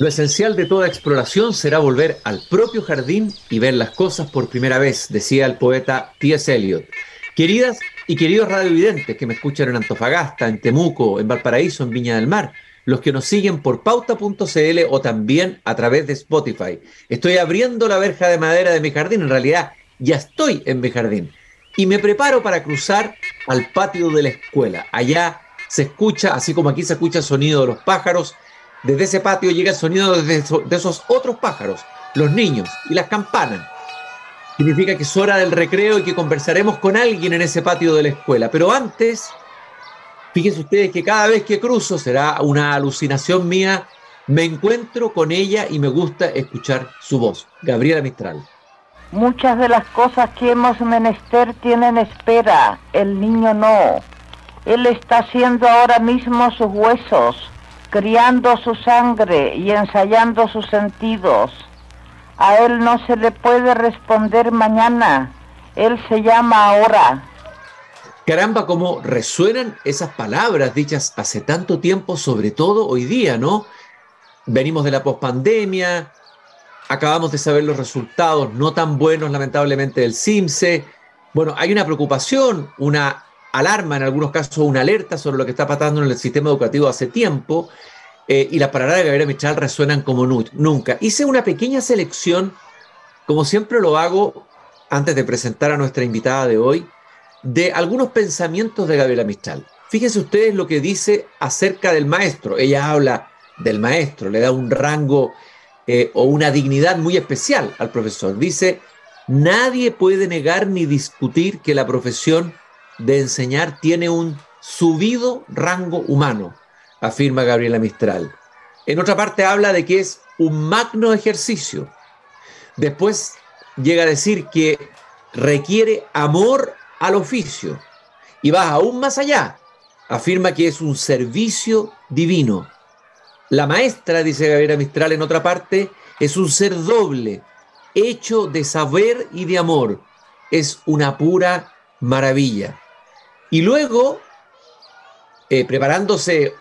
Lo esencial de toda exploración será volver al propio jardín y ver las cosas por primera vez, decía el poeta T.S. Eliot. Queridas y queridos radiovidentes que me escuchan en Antofagasta, en Temuco, en Valparaíso, en Viña del Mar, los que nos siguen por pauta.cl o también a través de Spotify. Estoy abriendo la verja de madera de mi jardín, en realidad ya estoy en mi jardín y me preparo para cruzar al patio de la escuela. Allá se escucha, así como aquí se escucha el sonido de los pájaros, desde ese patio llega el sonido de, esos otros pájaros, los niños y las campanas. Significa que es hora del recreo y que conversaremos con alguien en ese patio de la escuela. Pero antes, fíjense ustedes que cada vez que cruzo, será una alucinación mía, me encuentro con ella y me gusta escuchar su voz. Gabriela Mistral. Muchas de las cosas que hemos menester tienen espera, el niño no. Él está haciendo ahora mismo sus huesos, criando su sangre y ensayando sus sentidos. A él no se le puede responder mañana, él se llama ahora. Caramba, cómo resuenan esas palabras dichas hace tanto tiempo, sobre todo hoy día, ¿no? Venimos de la pospandemia, acabamos de saber los resultados no tan buenos, lamentablemente, del CIMSE. Bueno, hay una preocupación, una alarma, en algunos casos una alerta sobre lo que está pasando en el sistema educativo hace tiempo, eh, y las palabras de Gabriela Mistral resuenan como nunca. Hice una pequeña selección, como siempre lo hago antes de presentar a nuestra invitada de hoy, de algunos pensamientos de Gabriela Mistral. Fíjense ustedes lo que dice acerca del maestro. Ella habla del maestro, le da un rango eh, o una dignidad muy especial al profesor. Dice, nadie puede negar ni discutir que la profesión de enseñar tiene un subido rango humano, afirma Gabriela Mistral. En otra parte habla de que es un magno ejercicio. Después llega a decir que requiere amor al oficio y va aún más allá. Afirma que es un servicio divino. La maestra, dice Gabriela Mistral en otra parte, es un ser doble, hecho de saber y de amor. Es una pura maravilla. Y luego, eh, preparándose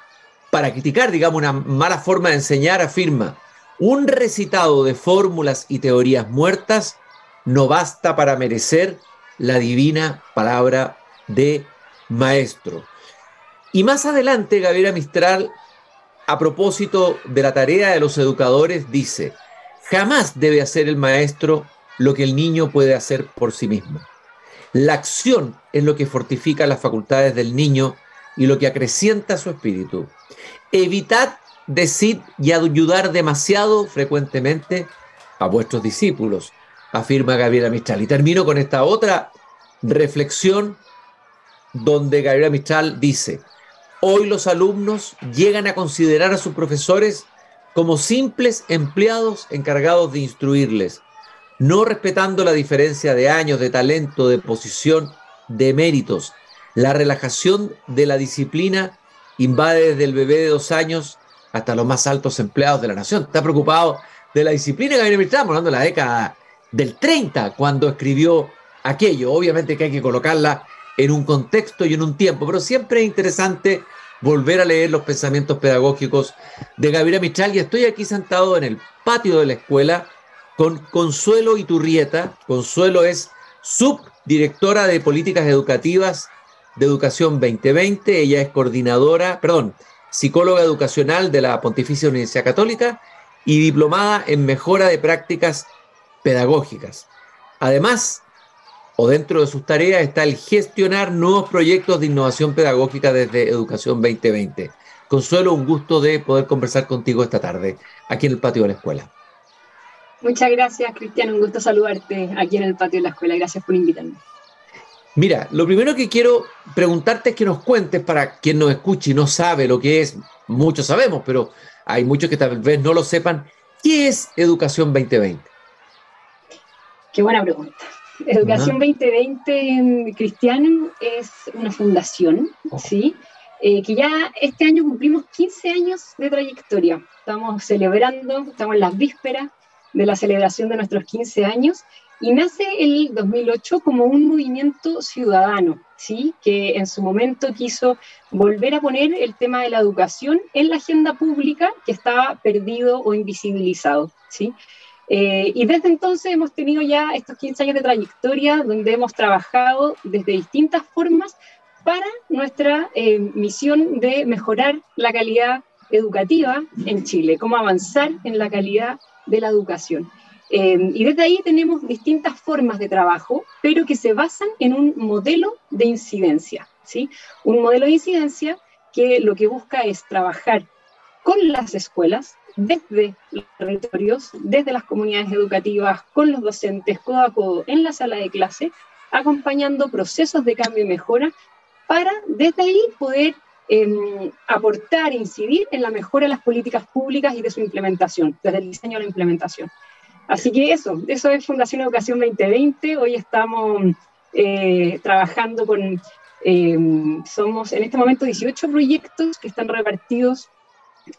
para criticar, digamos, una mala forma de enseñar, afirma, un recitado de fórmulas y teorías muertas no basta para merecer la divina palabra de maestro. Y más adelante, Gabriela Mistral, a propósito de la tarea de los educadores, dice, jamás debe hacer el maestro lo que el niño puede hacer por sí mismo. La acción es lo que fortifica las facultades del niño y lo que acrecienta su espíritu. Evitad decir y ayudar demasiado frecuentemente a vuestros discípulos, afirma Gabriela Mistral. Y termino con esta otra reflexión donde Gabriela Mistral dice, hoy los alumnos llegan a considerar a sus profesores como simples empleados encargados de instruirles no respetando la diferencia de años, de talento, de posición, de méritos. La relajación de la disciplina invade desde el bebé de dos años hasta los más altos empleados de la nación. Está preocupado de la disciplina que viene hablando de la década del 30, cuando escribió aquello. Obviamente que hay que colocarla en un contexto y en un tiempo, pero siempre es interesante volver a leer los pensamientos pedagógicos de Gabriela Mistral y estoy aquí sentado en el patio de la escuela con Consuelo Iturrieta. Consuelo es subdirectora de políticas educativas de Educación 2020. Ella es coordinadora, perdón, psicóloga educacional de la Pontificia Universidad Católica y diplomada en mejora de prácticas pedagógicas. Además, o dentro de sus tareas está el gestionar nuevos proyectos de innovación pedagógica desde Educación 2020. Consuelo, un gusto de poder conversar contigo esta tarde aquí en el patio de la escuela. Muchas gracias, Cristian. Un gusto saludarte aquí en el patio de la escuela. Gracias por invitarme. Mira, lo primero que quiero preguntarte es que nos cuentes para quien nos escuche y no sabe lo que es, muchos sabemos, pero hay muchos que tal vez no lo sepan, ¿qué es Educación 2020? Qué buena pregunta. Educación 2020, Cristian, es una fundación, oh. ¿sí? Eh, que ya este año cumplimos 15 años de trayectoria. Estamos celebrando, estamos en las vísperas de la celebración de nuestros 15 años y nace el 2008 como un movimiento ciudadano, ¿sí? que en su momento quiso volver a poner el tema de la educación en la agenda pública que estaba perdido o invisibilizado. ¿sí? Eh, y desde entonces hemos tenido ya estos 15 años de trayectoria donde hemos trabajado desde distintas formas para nuestra eh, misión de mejorar la calidad educativa en Chile, cómo avanzar en la calidad de la educación. Eh, y desde ahí tenemos distintas formas de trabajo, pero que se basan en un modelo de incidencia, ¿sí? Un modelo de incidencia que lo que busca es trabajar con las escuelas, desde los territorios, desde las comunidades educativas, con los docentes, codo a codo, en la sala de clase, acompañando procesos de cambio y mejora para desde ahí poder em, aportar, incidir en la mejora de las políticas públicas y de su implementación, desde el diseño a la implementación. Así que eso, eso es Fundación Educación 2020. Hoy estamos eh, trabajando con, em, somos en este momento 18 proyectos que están repartidos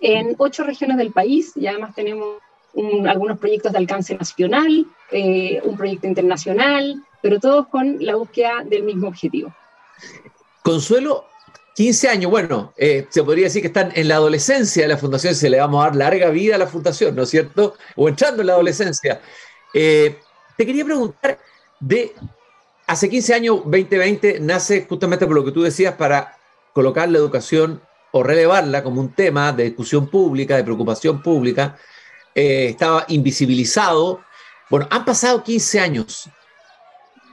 en ocho regiones del país y además tenemos algunos proyectos de alcance nacional, eh, un proyecto internacional, pero todos con la búsqueda del mismo objetivo. Consuelo, 15 años, bueno, eh, se podría decir que están en la adolescencia de la fundación, se le vamos a dar larga vida a la fundación, ¿no es cierto? O entrando en la adolescencia. Eh, te quería preguntar, de hace 15 años, 2020, nace justamente por lo que tú decías, para colocar la educación o relevarla como un tema de discusión pública, de preocupación pública, eh, estaba invisibilizado. Bueno, han pasado 15 años.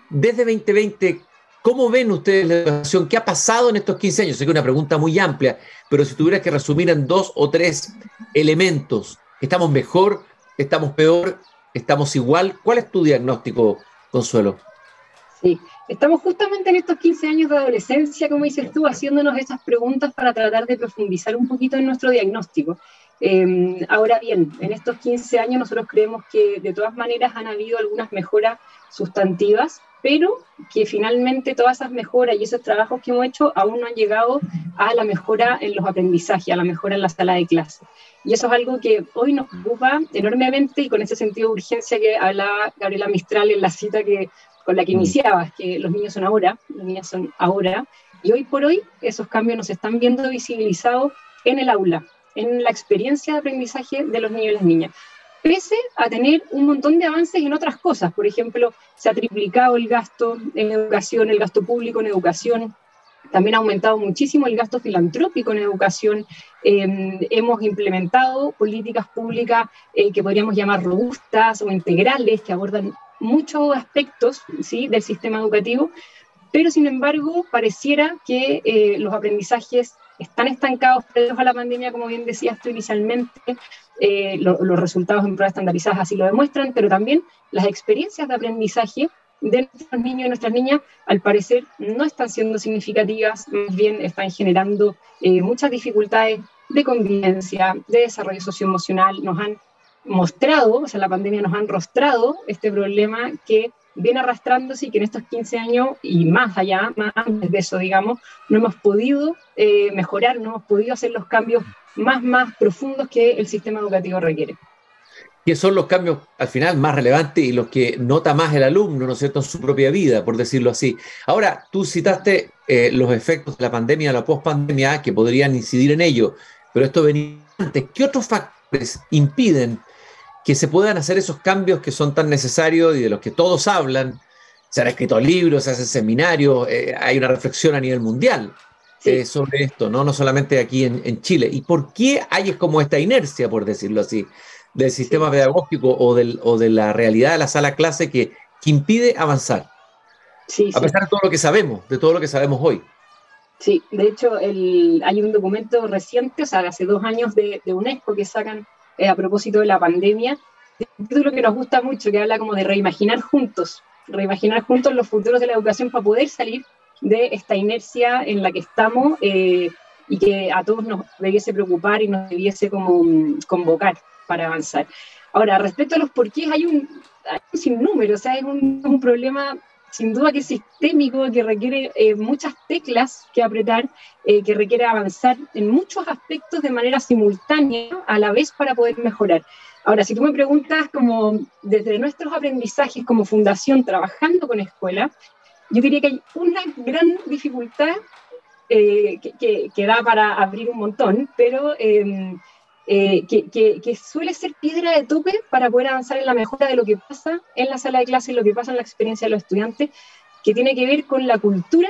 Desde 2020, ¿cómo ven ustedes la educación? ¿Qué ha pasado en estos 15 años? Sé que es una pregunta muy amplia, pero si tuvieras que resumir en dos o tres elementos, ¿estamos mejor? ¿Estamos peor? ¿Estamos igual? ¿Cuál es tu diagnóstico, Consuelo? Sí, estamos justamente en estos 15 años de adolescencia, como dices tú, haciéndonos esas preguntas para tratar de profundizar un poquito en nuestro diagnóstico. Em, ahora bien, en estos 15 años nosotros creemos que de todas maneras han habido algunas mejoras sustantivas, pero que finalmente todas esas mejoras y esos trabajos que hemos hecho aún no han llegado a la mejora en los aprendizajes, a la mejora en la sala de clase. Y eso es algo que hoy nos preocupa enormemente y con ese sentido de urgencia que hablaba Gabriela Mistral en la cita que con la que mm. iniciabas, que los niños son ahora, los niñas son ahora, y hoy por hoy esos cambios nos están viendo visibilizados en el aula, en la experiencia de aprendizaje de los niños y las niñas. Pese a tener un montón de avances en otras cosas, por ejemplo, se ha triplicado el gasto en educación, el gasto público en educación, también ha aumentado muchísimo el gasto filantrópico en educación. Em, hemos implementado políticas públicas eh, que podríamos llamar robustas o integrales, que abordan muchos aspectos ¿sí? del sistema educativo, pero sin embargo pareciera que eh, los aprendizajes están estancados previos a la pandemia, como bien decías tú inicialmente, eh, los resultados en pruebas estandarizadas así lo demuestran, pero también las experiencias de aprendizaje de nuestros niños y nuestras niñas, al parecer, no están siendo significativas, más bien están generando eh, muchas dificultades de convivencia, de desarrollo socioemocional, nos han mostrado, o sea, la pandemia nos ha rostrado este problema que viene arrastrándose y que en estos 15 años y más allá, más antes de eso, digamos, no hemos podido eh, mejorar, no hemos podido hacer los cambios más, más profundos que el sistema educativo requiere. Que son los cambios al final más relevantes y los que nota más el alumno, ¿no es cierto?, en su propia vida, por decirlo así. Ahora, tú citaste eh, los efectos de la pandemia, la pospandemia, que podrían incidir en ello, pero esto venía antes. ¿Qué otros factores impiden que se puedan hacer esos cambios que son tan necesarios y de los que todos hablan. Se han escrito libros, se hacen seminarios, eh, hay una reflexión a nivel mundial eh, sobre esto, ¿no? no solamente aquí en, Chile. ¿Y por qué hay como esta inercia, por decirlo así, del sistema pedagógico o, del, o de la realidad de la sala clase que, impide avanzar? a pesar de todo lo que sabemos, de todo lo que sabemos hoy. Sí, de hecho hay un documento reciente, o sea, hace dos años de, de UNESCO que sacan eh, a propósito de la pandemia, un título que nos gusta mucho, que habla como de reimaginar juntos, reimaginar juntos los futuros de la educación para poder salir de esta inercia en la que estamos eh, y que a todos nos debiese preocupar y nos debiese como mm, convocar para avanzar. Ahora, respecto a los porqués, hay un, hay un sinnúmero, o sea, es un, un problema sin duda que es sistémico, que requiere eh, muchas teclas que apretar, eh, que requiere avanzar en muchos aspectos de manera simultánea a la vez para poder mejorar. Ahora, si tú me preguntas como desde nuestros aprendizajes como fundación trabajando con escuela, yo diría que hay una gran dificultad eh, que, que, da para abrir un montón, pero em, eh, que, suele ser piedra de tope para poder avanzar en la mejora de lo que pasa en la sala de clase y lo que pasa en la experiencia de los estudiantes, que tiene que ver con la cultura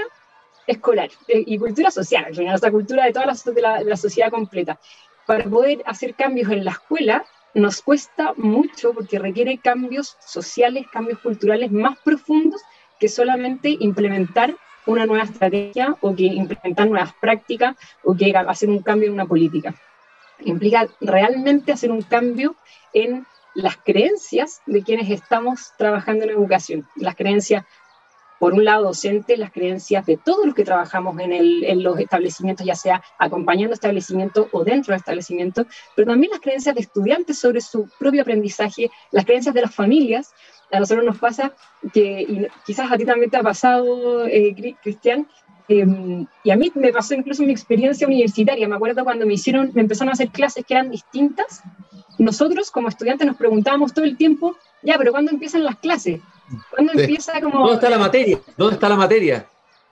escolar eh, y cultura social, o sea, cultura de toda la, la sociedad completa. Para poder hacer cambios en la escuela nos cuesta mucho porque requiere cambios sociales, cambios culturales más profundos que solamente implementar una nueva estrategia o que implementar nuevas prácticas o que hacer un cambio en una política. Implica realmente hacer un cambio en las creencias de quienes estamos trabajando en educación, las creencias por un lado docentes, las creencias de todos los que trabajamos en, los establecimientos, ya sea acompañando establecimientos o dentro de establecimientos, pero también las creencias de estudiantes sobre su propio aprendizaje, las creencias de las familias, a nosotros nos pasa que, quizás a ti también te ha pasado, eh, Cristian, em, y a mí me pasó incluso en mi experiencia universitaria, me acuerdo cuando me hicieron, me empezaron a hacer clases que eran distintas, nosotros como estudiantes nos preguntábamos todo el tiempo, ya, pero ¿cuándo empiezan las clases? ¿Cuándo empieza como... ¿Dónde está la materia? ¿Dónde está la materia?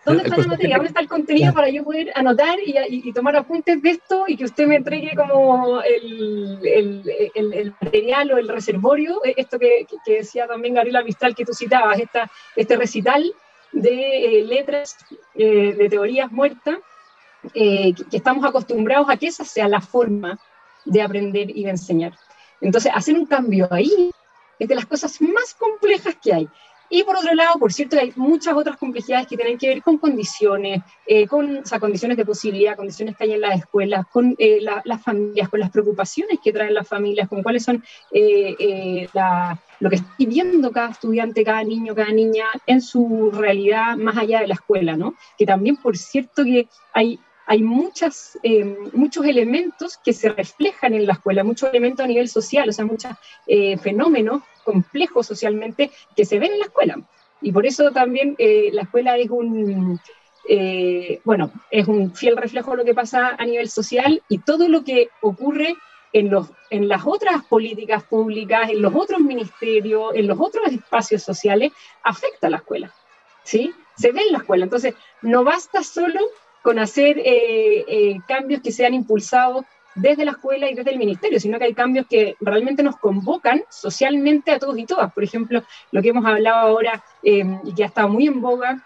¿Dónde está la materia? ¿Dónde está el contenido para yo poder anotar y, tomar apuntes de esto y que usted me entregue como el, el, material o el reservorio? Eh, esto que, que, decía también Gabriela Vistal que tú citabas, esta, este recital de eh, letras, eh, de teorías muertas, que, que estamos acostumbrados a que esa sea la forma de aprender y de enseñar. Entonces, hacer un cambio ahí es de las cosas más complejas que hay. Y por otro lado, por cierto, hay muchas otras complejidades que tienen que ver con condiciones, eh, con condiciones de posibilidad, condiciones que hay en las escuelas, con eh, las familias, con las preocupaciones que traen las familias, con cuáles son eh, lo que está viviendo cada estudiante, cada niño, cada niña en su realidad más allá de la escuela, ¿no? Que también, por cierto, que hay hay muchas, muchos elementos que se reflejan en la escuela, muchos elementos a nivel social, o sea, muchos fenómenos complejo socialmente que se ven en la escuela. Y por eso también eh, la escuela es un, eh, bueno, es un fiel reflejo de lo que pasa a nivel social y todo lo que ocurre en, los, en las otras políticas públicas, en los otros ministerios, en los otros espacios sociales, afecta a la escuela. ¿sí? Se ve en la escuela. Entonces, no basta solo con hacer eh, cambios que sean impulsados desde la escuela y desde el ministerio, sino que hay cambios que realmente nos convocan socialmente a todos y todas. Por ejemplo, lo que hemos hablado ahora em, que ha estado muy en boga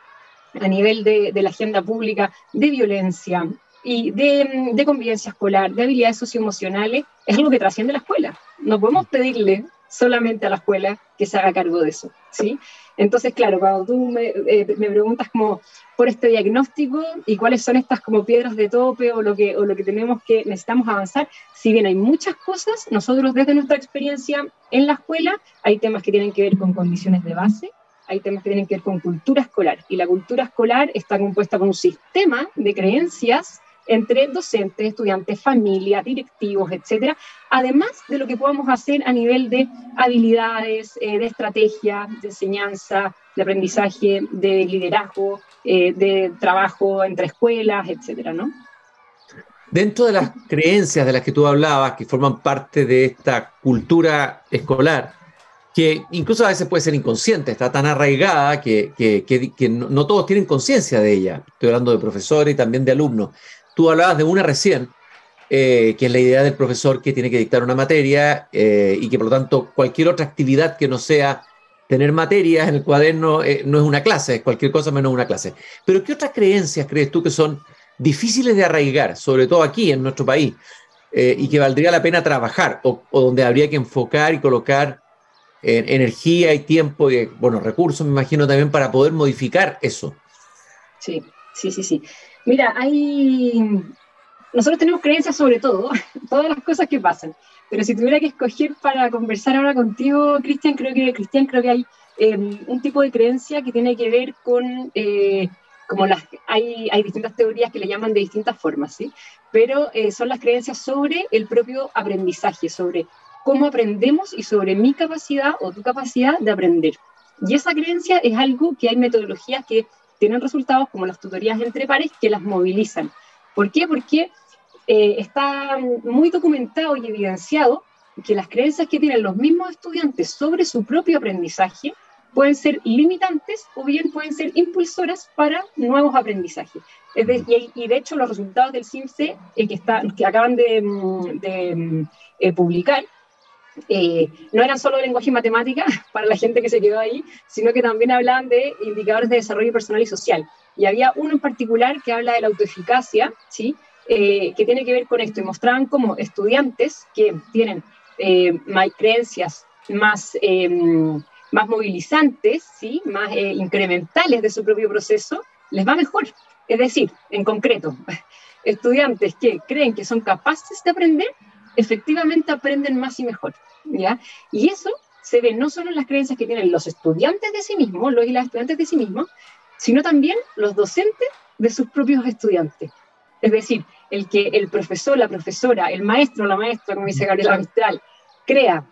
a nivel de, la agenda pública de violencia y de, de, convivencia escolar, de habilidades socioemocionales, es algo que trasciende la escuela. No podemos pedirle solamente a la escuela que se haga cargo de eso, ¿sí? Entonces, claro, cuando tú me, eh, me, preguntas como por este diagnóstico y cuáles son estas como piedras de tope o lo que, o lo que tenemos que necesitamos avanzar, si bien hay muchas cosas, nosotros desde nuestra experiencia en la escuela hay temas que tienen que ver con condiciones de base, hay temas que tienen que ver con cultura escolar y la cultura escolar está compuesta por un sistema de creencias entre docentes, estudiantes, familias, directivos, etcétera, además de lo que podamos hacer a nivel de habilidades, eh, de estrategia, de enseñanza, de aprendizaje, de liderazgo, eh, de trabajo entre escuelas, etcétera, ¿no? Dentro de las creencias de las que tú hablabas, que forman parte de esta cultura escolar, que incluso a veces puede ser inconsciente, está tan arraigada que, que, no, no, todos tienen conciencia de ella. Estoy hablando de profesores y también de alumnos. Tú hablabas de una recién, eh, que es la idea del profesor que tiene que dictar una materia eh, y que por lo tanto cualquier otra actividad que no sea tener materias en el cuaderno eh, no es una clase, es cualquier cosa menos una clase. Pero ¿qué otras creencias crees tú que son difíciles de arraigar, sobre todo aquí en nuestro país, y que valdría la pena trabajar o, donde habría que enfocar y colocar energía y tiempo y, bueno, recursos, me imagino también para poder modificar eso? Sí, sí, sí, sí. Mira, hay... Nosotros tenemos creencias sobre todo, todas las cosas que pasan. Pero si tuviera que escoger para conversar ahora contigo, Cristian, creo que Cristian creo que hay em, un tipo de creencia que tiene que ver con eh, como las hay, hay distintas teorías que le llaman de distintas formas, ¿sí? Pero eh, son las creencias sobre el propio aprendizaje, sobre cómo aprendemos y sobre mi capacidad o tu capacidad de aprender. Y esa creencia es algo que hay metodologías que tienen resultados como las tutorías entre pares que las movilizan. ¿Por qué? Porque eh, está muy documentado y evidenciado que las creencias que tienen los mismos estudiantes sobre su propio aprendizaje pueden ser limitantes o bien pueden ser impulsoras para nuevos aprendizajes. y, de hecho los resultados del CIMSE que, está, que acaban de, mm, eh, publicar eh, no eran solo lenguaje y matemática para la gente que se quedó ahí, sino que también hablaban de indicadores de desarrollo personal y social. Y había uno en particular que habla de la autoeficacia, ¿sí? que tiene que ver con esto, y mostraban como estudiantes que tienen más creencias más más movilizantes, ¿sí? más eh, incrementales de su propio proceso, les va mejor. Es decir, en concreto, estudiantes que creen que son capaces de aprender, efectivamente aprenden más y mejor. ¿Ya? Y eso se ve no solo en las creencias que tienen los estudiantes de sí mismos, los y las estudiantes de sí mismos, sino también los docentes de sus propios estudiantes. Es decir, el que el profesor, la profesora, el maestro, la maestra, como dice Gabriela Mistral, crea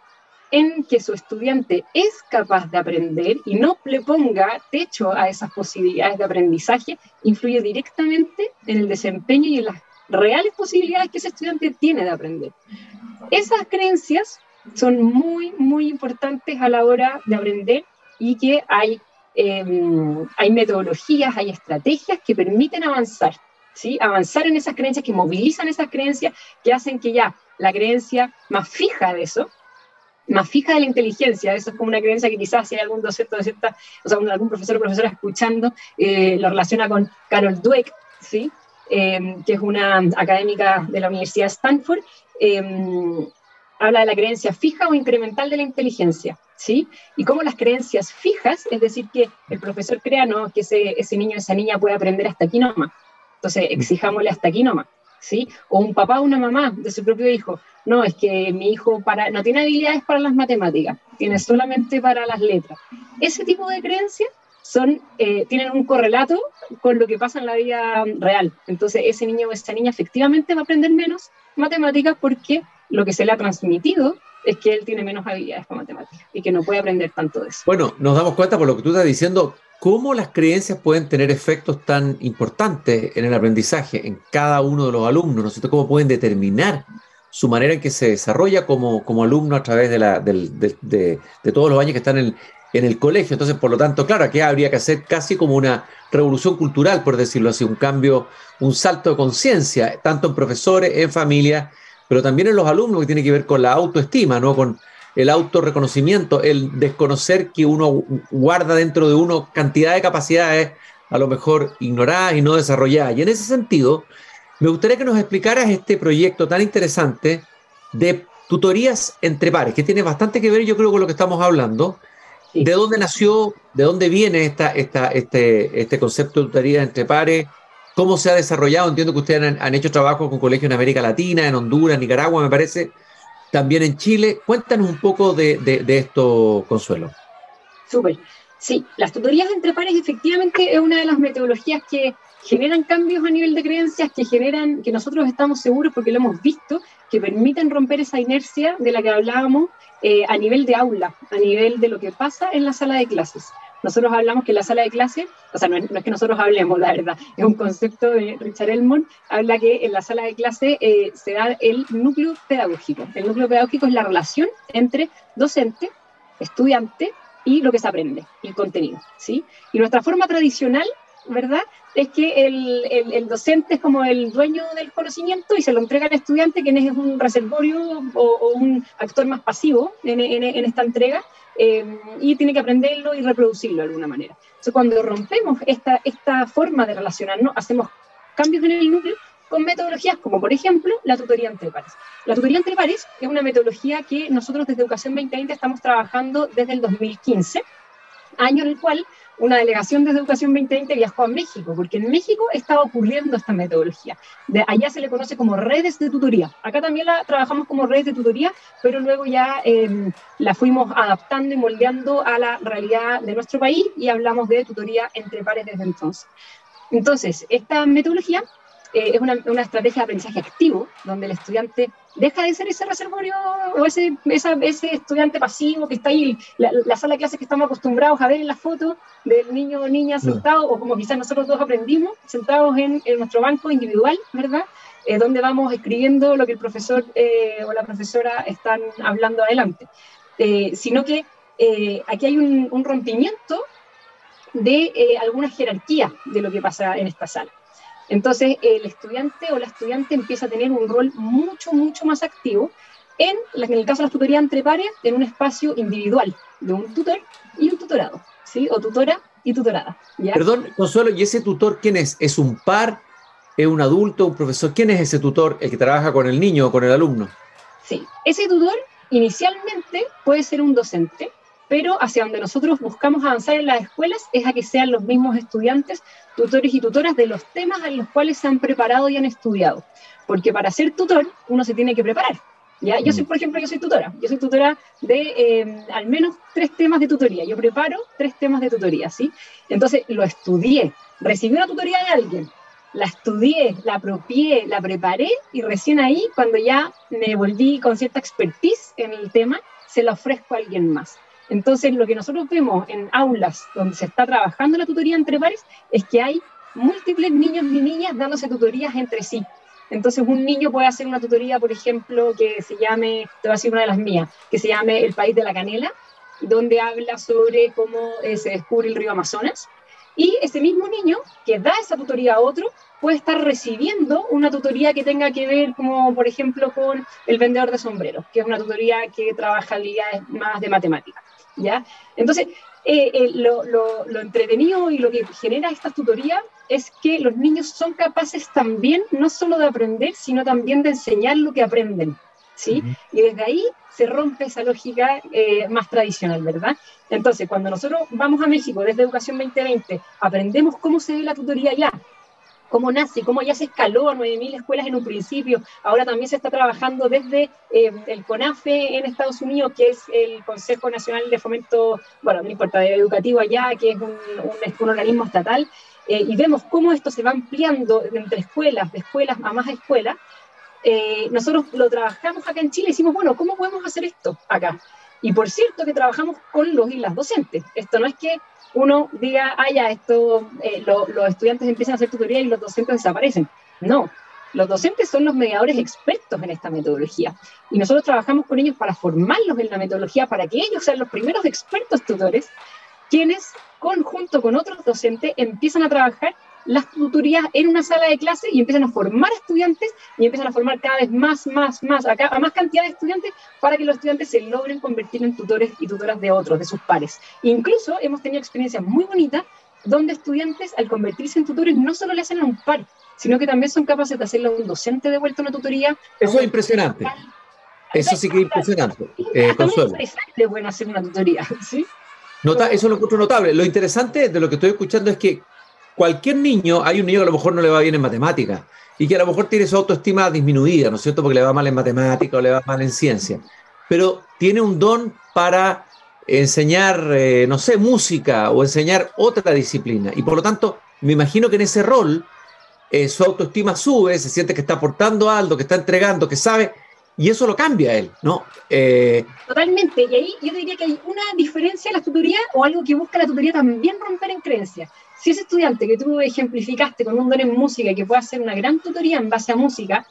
en que su estudiante es capaz de aprender y no le ponga techo a esas posibilidades de aprendizaje, influye directamente en el desempeño y en las reales posibilidades que ese estudiante tiene de aprender. Esas creencias son muy, muy importantes a la hora de aprender y que hay, em, hay metodologías, hay estrategias que permiten avanzar, ¿sí? avanzar en esas creencias, que movilizan esas creencias, que hacen que ya la creencia más fija de eso más fija de la inteligencia. Eso es como una creencia que quizás si hay algún docente o o sea, algún profesor o profesora escuchando, eh, lo relaciona con Carol Dweck, ¿sí? Eh, que es una académica de la Universidad de Stanford, eh, habla de la creencia fija o incremental de la inteligencia, ¿sí? Y cómo las creencias fijas, es decir, que el profesor crea, ¿no? Que ese, ese niño o esa niña puede aprender hasta aquí nomás. Entonces, exijámosle hasta aquí nomás. ¿sí? O un papá o una mamá de su propio hijo. No, es que mi hijo para, no tiene habilidades para las matemáticas, tiene solamente para las letras. Ese tipo de creencias son, eh, tienen un correlato con lo que pasa en la vida real. Entonces, ese niño o esa niña efectivamente va a aprender menos matemáticas porque lo que se le ha transmitido es que él tiene menos habilidades para matemáticas y que no puede aprender tanto de eso. Bueno, nos damos cuenta por lo que tú estás diciendo ¿Cómo las creencias pueden tener efectos tan importantes en el aprendizaje, en cada uno de los alumnos? ¿no sé ¿Cómo pueden determinar su manera en que se desarrolla como, como alumno a través de, de, todos los años que están en, en, el colegio? Entonces, por lo tanto, claro, aquí habría que hacer casi como una revolución cultural, por decirlo así, un cambio, un salto de conciencia, tanto en profesores, en familias, pero también en los alumnos, que tiene que ver con la autoestima, ¿no? Con, el autorreconocimiento, el desconocer que uno guarda dentro de uno cantidad de capacidades a lo mejor ignoradas y no desarrolladas. Y en ese sentido, me gustaría que nos explicaras este proyecto tan interesante de tutorías entre pares, que tiene bastante que ver, yo creo, con lo que estamos hablando. ¿De dónde nació, de dónde viene esta, esta, este, este concepto de tutorías entre pares? ¿Cómo se ha desarrollado? Entiendo que ustedes han, hecho trabajo con colegios en América Latina, en Honduras, Nicaragua, me parece también en Chile. Cuéntanos un poco de, esto, Consuelo. Súper. Sí, las tutorías entre pares efectivamente es una de las metodologías que generan cambios a nivel de creencias, que generan, que nosotros estamos seguros porque lo hemos visto, que permiten romper esa inercia de la que hablábamos eh, a nivel de aula, a nivel de lo que pasa en la sala de clases. Nosotros hablamos que la sala de clase, o sea, no es, que nosotros hablemos, la verdad, es un concepto de Richard Elmond, habla que en la sala de clase eh, se da el núcleo pedagógico. El núcleo pedagógico es la relación entre docente, estudiante y lo que se aprende, el contenido, ¿sí? Y nuestra forma tradicional, ¿verdad? Es que el, el, docente es como el dueño del conocimiento y se lo entrega al estudiante, quien es un reservorio o, un actor más pasivo en, en, en esta entrega, eh, y tiene que aprenderlo y reproducirlo de alguna manera. Entonces, cuando rompemos esta, esta forma de relacionarnos, hacemos cambios en el núcleo con metodologías como, por ejemplo, la tutoría entre pares. La tutoría entre pares es una metodología que nosotros desde Educación 2020 estamos trabajando desde el 2015, año en el cual una delegación de Educación 2020 viajó a México, porque en México estaba ocurriendo esta metodología. De allá se le conoce como redes de tutoría. Acá también la trabajamos como redes de tutoría, pero luego ya em, la fuimos adaptando y moldeando a la realidad de nuestro país y hablamos de tutoría entre pares desde entonces. Entonces, esta metodología eh, es una, una, estrategia de aprendizaje activo, donde el estudiante deja de ser ese reservorio o ese, ese estudiante pasivo que está ahí, la, la, sala de clases que estamos acostumbrados a ver en la foto del niño o niña sentado, o como quizás nosotros dos aprendimos, sentados en, en nuestro banco individual, ¿verdad? Eh, donde vamos escribiendo lo que el profesor eh, o la profesora están hablando adelante, eh, sino que aquí hay un, un rompimiento de alguna jerarquía de lo que pasa en esta sala. Entonces, el estudiante o la estudiante empieza a tener un rol mucho, mucho más activo en, en el caso de la tutoría entre pares, en un espacio individual de un tutor y un tutorado, ¿sí? O tutora y tutorada. Perdón, Consuelo, ¿y ese tutor quién es? ¿Es un par? ¿Es un adulto, un profesor? ¿Quién es ese tutor, el que trabaja con el niño o con el alumno? Sí, ese tutor inicialmente puede ser un docente, pero hacia donde nosotros buscamos avanzar en las escuelas es a que sean los mismos estudiantes, tutores y tutoras de los temas en los cuales se han preparado y han estudiado. Porque para ser tutor uno se tiene que preparar. ¿ya? Yo soy, mm. por ejemplo, yo soy tutora. Yo soy tutora de eh, al menos tres temas de tutoría. Yo preparo tres temas de tutoría, ¿sí? Entonces lo estudié. Recibí una tutoría de alguien, la estudié, la apropié, la preparé y recién ahí, cuando ya me volví con cierta expertise en el tema, se la ofrezco a alguien más. Entonces, lo que nosotros vemos en aulas donde se está trabajando la tutoría entre pares es que hay múltiples niños y niñas dándose tutorías entre sí. Entonces, un niño puede hacer una tutoría, por ejemplo, que se llame, te voy a decir una de las mías, que se llame El País de la Canela, donde habla sobre cómo eh, se descubre el río Amazonas. Y ese mismo niño que da esa tutoría a otro puede estar recibiendo una tutoría que tenga que ver, como por ejemplo, con el vendedor de sombreros, que es una tutoría que trabaja habilidades más de matemáticas. ¿Ya? Entonces, eh, eh, lo, lo, entretenido y lo que genera esta tutoría es que los niños son capaces también, no solo de aprender, sino también de enseñar lo que aprenden. ¿sí? Y desde ahí se rompe esa lógica eh, más tradicional, ¿verdad? Entonces, cuando nosotros vamos a México desde Educación 2020, aprendemos cómo se ve la tutoría ya, cómo nace, cómo ya se escaló a 9.000 escuelas en un principio. Ahora también se está trabajando desde eh, el CONAFE en Estados Unidos, que es el Consejo Nacional de Fomento, bueno, no importa, educativo allá, que es un, un, organismo estatal, eh, y vemos cómo esto se va ampliando entre escuelas, de escuelas a más escuelas. Eh, nosotros lo trabajamos acá en Chile y decimos, bueno, ¿cómo podemos hacer esto acá? Y por cierto que trabajamos con los y las docentes. Esto no es que uno diga, ah, ya, esto, eh, los estudiantes empiezan a hacer tutoría y los docentes desaparecen. No, los docentes son los mediadores expertos en esta metodología. Y nosotros trabajamos con ellos para formarlos en la metodología, para que ellos sean los primeros expertos tutores, quienes, conjunto con otros docentes, empiezan a trabajar las tutorías en una sala de clase y empiezan a formar estudiantes y empiezan a formar cada vez más, más, más, a, a más cantidad de estudiantes para que los estudiantes se logren convertir en tutores y tutoras de otros, de sus pares. Incluso hemos tenido experiencias muy bonitas donde estudiantes al convertirse en tutores no solo le hacen a un par, sino que también son capaces de hacerle a un docente de vuelta una tutoría. Eso es impresionante. Eso sí que es impresionante. Eh, Consuelo. Es bueno hacer una tutoría, ¿sí? Nota, eso lo encuentro notable. Lo interesante de lo que estoy escuchando es que cualquier niño, hay un niño que a lo mejor no le va bien en matemáticas y que a lo mejor tiene su autoestima disminuida, ¿no es cierto? Porque le va mal en matemática o le va mal en ciencia, pero tiene un don para enseñar, eh, no sé, música o enseñar otra disciplina. Y por lo tanto, me imagino que en ese rol eh, su autoestima sube, se siente que está aportando algo, que está entregando, que sabe, y eso lo cambia él, ¿no? Eh, Totalmente, y ahí yo diría que hay una diferencia en la tutoría o algo que busca la tutoría también romper en creencias. Si ese estudiante que tú ejemplificaste con un don en música y que puede hacer una gran tutoría en base a música,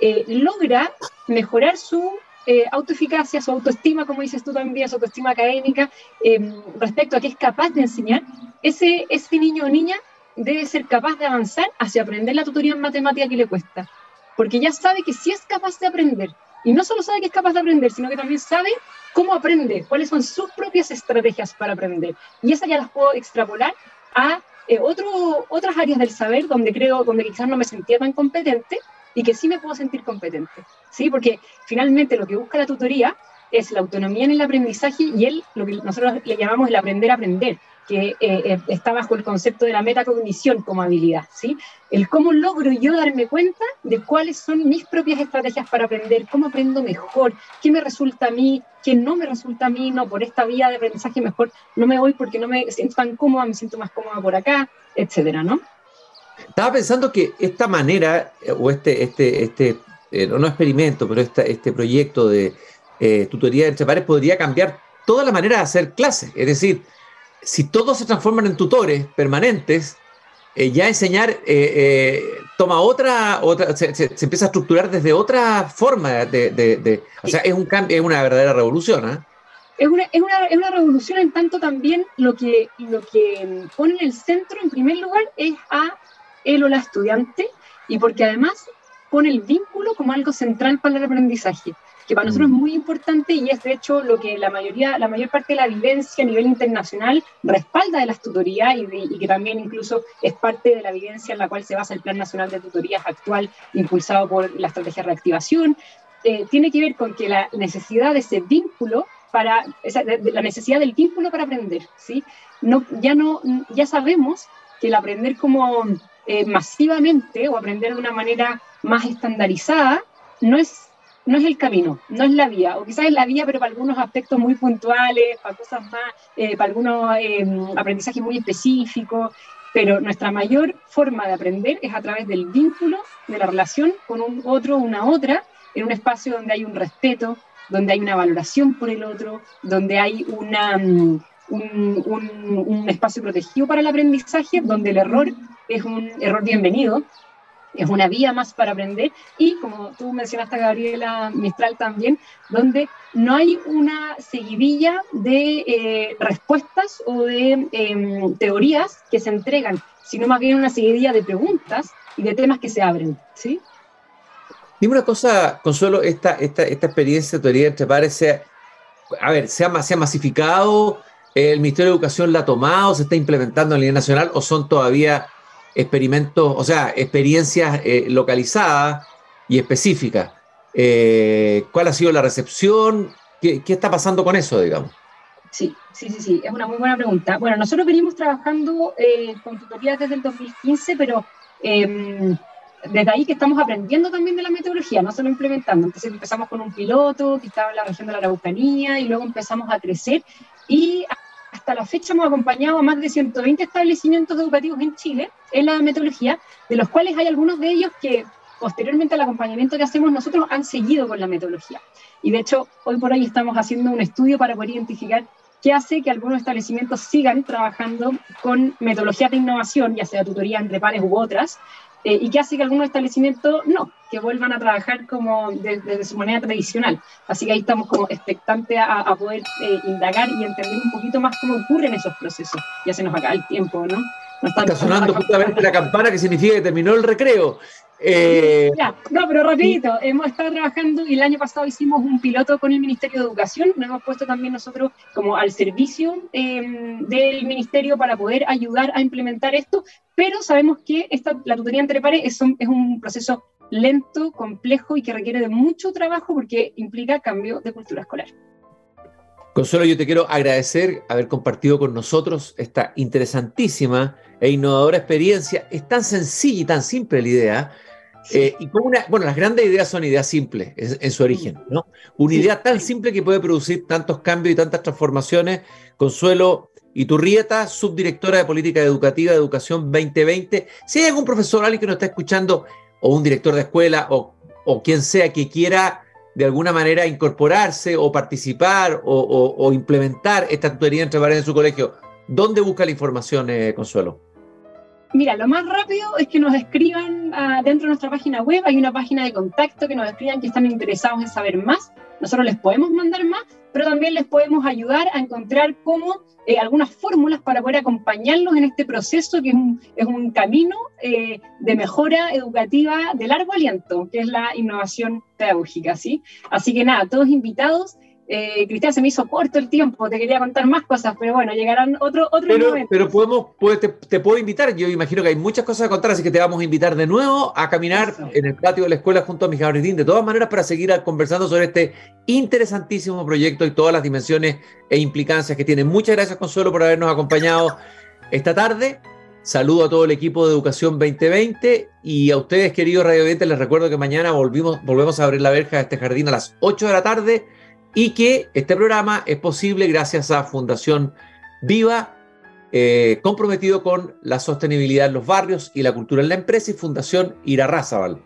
eh, logra mejorar su eh, autoeficacia, su autoestima, como dices tú también, su autoestima académica, em, respecto a que es capaz de enseñar, ese, ese niño o niña debe ser capaz de avanzar hacia aprender la tutoría en matemática que le cuesta. Porque ya sabe que sí es capaz de aprender. Y no solo sabe que es capaz de aprender, sino que también sabe cómo aprende, cuáles son sus propias estrategias para aprender. Y esas ya las puedo extrapolar a eh, otro, otras áreas del saber donde creo, donde quizás no me sentía tan competente y que sí me puedo sentir competente, ¿sí? Porque finalmente lo que busca la tutoría es la autonomía en el aprendizaje y él, lo que nosotros le llamamos el aprender a aprender, que eh, eh, está bajo el concepto de la metacognición como habilidad, ¿sí? El cómo logro yo darme cuenta de cuáles son mis propias estrategias para aprender, cómo aprendo mejor, qué me resulta a mí, qué no me resulta a mí, no, por esta vía de aprendizaje mejor no me voy porque no me siento tan cómoda, me siento más cómoda por acá, etcétera, ¿no? Estaba pensando que esta manera eh, o este, este, este eh, no experimento, pero este proyecto de eh, tutoría entre pares podría cambiar toda la manera de hacer clases. Es decir, si todos se transforman en tutores permanentes, eh, ya enseñar toma otra, otra se, empieza a estructurar desde otra forma de, o sea, es un cambio, es una verdadera revolución, ¿ah? Es una, es, una, es una, revolución en tanto también lo que, lo que pone en el centro, en primer lugar, es a él o la estudiante, y porque además pone el vínculo como algo central para el aprendizaje, que para nosotros es muy importante y es de hecho lo que la mayoría, la mayor parte de la vivencia a nivel internacional respalda de las tutorías y, que también incluso es parte de la vivencia en la cual se basa el Plan Nacional de Tutorías actual impulsado por la estrategia de reactivación. Eh, tiene que ver con que la necesidad de ese vínculo para la necesidad del vínculo para aprender, ¿sí? No, ya no, ya sabemos que el aprender como eh, masivamente o aprender de una manera más estandarizada no es, no es el camino, no es la vía, o quizás es la vía, pero para algunos aspectos muy puntuales, para cosas más, eh, para algunos eh, aprendizajes muy específicos, pero nuestra mayor forma de aprender es a través del vínculo, de la relación con un otro, una otra, en un espacio donde hay un respeto, donde hay una valoración por el otro, donde hay mm, un, espacio protegido para el aprendizaje, donde el error es un error bienvenido, es una vía más para aprender y como tú mencionaste, Gabriela Mistral también, donde no hay una seguidilla de eh, respuestas o de em, teorías que se entregan, sino más bien una seguidilla de preguntas y de temas que se abren, ¿sí? Dime una cosa, Consuelo, esta, esta, esta experiencia de teoría entre pares, a ver, ¿se ha, masificado? ¿El Ministerio de Educación la ha tomado? ¿Se está implementando a nivel nacional? ¿O son todavía experimentos, o sea, experiencias eh, localizadas y específicas? Eh, ¿Cuál ha sido la recepción? ¿Qué, ¿Qué, está pasando con eso, digamos? Sí, sí, sí, sí, es una muy buena pregunta. Bueno, nosotros venimos trabajando eh, con tutorías desde el 2015, pero em, desde ahí que estamos aprendiendo también de la metodología, no solo implementando. Entonces empezamos con un piloto que estaba en la región de la Araucanía y luego empezamos a crecer y hasta la fecha hemos acompañado a más de 120 establecimientos educativos en Chile en la metodología, de los cuales hay algunos de ellos que posteriormente al acompañamiento que hacemos nosotros han seguido con la metodología. Y de hecho, hoy por hoy estamos haciendo un estudio para poder identificar qué hace que algunos establecimientos sigan trabajando con metodologías de innovación, ya sea tutoría entre pares u otras, eh, y que hace que algunos establecimientos no, que vuelvan a trabajar como desde su manera tradicional. Así que ahí estamos como expectantes a, poder eh, indagar y entender un poquito más cómo ocurren esos procesos. Ya se nos acaba el tiempo, ¿no? Está sonando justamente la campana que significa que terminó el recreo. Eh, no, pero rapidito, hemos estado trabajando y el año pasado hicimos un piloto con el Ministerio de Educación, nos hemos puesto también nosotros como al servicio em, del Ministerio para poder ayudar a implementar esto, pero sabemos que esta, la tutoría entre pares es un, es un proceso lento, complejo y que requiere de mucho trabajo porque implica cambio de cultura escolar. Consuelo, yo te quiero agradecer haber compartido con nosotros esta interesantísima e innovadora experiencia. Es tan sencilla y tan simple la idea, eh, y una, bueno, las grandes ideas son ideas simples en, su origen, ¿no? Una idea tan simple que puede producir tantos cambios y tantas transformaciones. Consuelo Iturrieta, subdirectora de Política Educativa de Educación 2020. Si hay algún profesor, alguien que nos está escuchando, o un director de escuela, o, o quien sea que quiera de alguna manera incorporarse o participar o, implementar esta tutoría entre pares en su colegio, ¿dónde busca la información, eh, Consuelo? Mira, lo más rápido es que nos escriban ah, dentro de nuestra página web, hay una página de contacto que nos escriban que están interesados en saber más. Nosotros les podemos mandar más, pero también les podemos ayudar a encontrar cómo eh, algunas fórmulas para poder acompañarlos en este proceso que es un, es un camino eh, de mejora educativa de largo aliento, que es la innovación pedagógica, ¿sí? Así que nada, todos invitados eh, Cristian, se me hizo corto el tiempo, te quería contar más cosas, pero bueno, llegarán otro, otro pero, Pero podemos, te, puedo invitar, yo imagino que hay muchas cosas a contar, así que te vamos a invitar de nuevo a caminar en el patio de la escuela junto a mi jardín, de todas maneras, para seguir conversando sobre este interesantísimo proyecto y todas las dimensiones e implicancias que tiene. Muchas gracias, Consuelo, por habernos acompañado esta tarde. Saludo a todo el equipo de Educación 2020 y a ustedes, queridos radio les recuerdo que mañana volvimos, volvemos a abrir la verja de este jardín a las 8 de la tarde y que este programa es posible gracias a Fundación Viva, eh, comprometido con la sostenibilidad en los barrios y la cultura en la empresa, y Fundación Irarrázaval.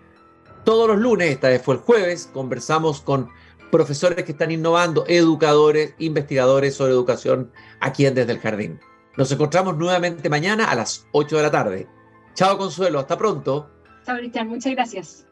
Todos los lunes, esta vez fue el jueves, conversamos con profesores que están innovando, educadores, investigadores sobre educación aquí en Desde el Jardín. Nos encontramos nuevamente mañana a las 8 de la tarde. Chao Consuelo, hasta pronto. Chao Cristian, muchas gracias.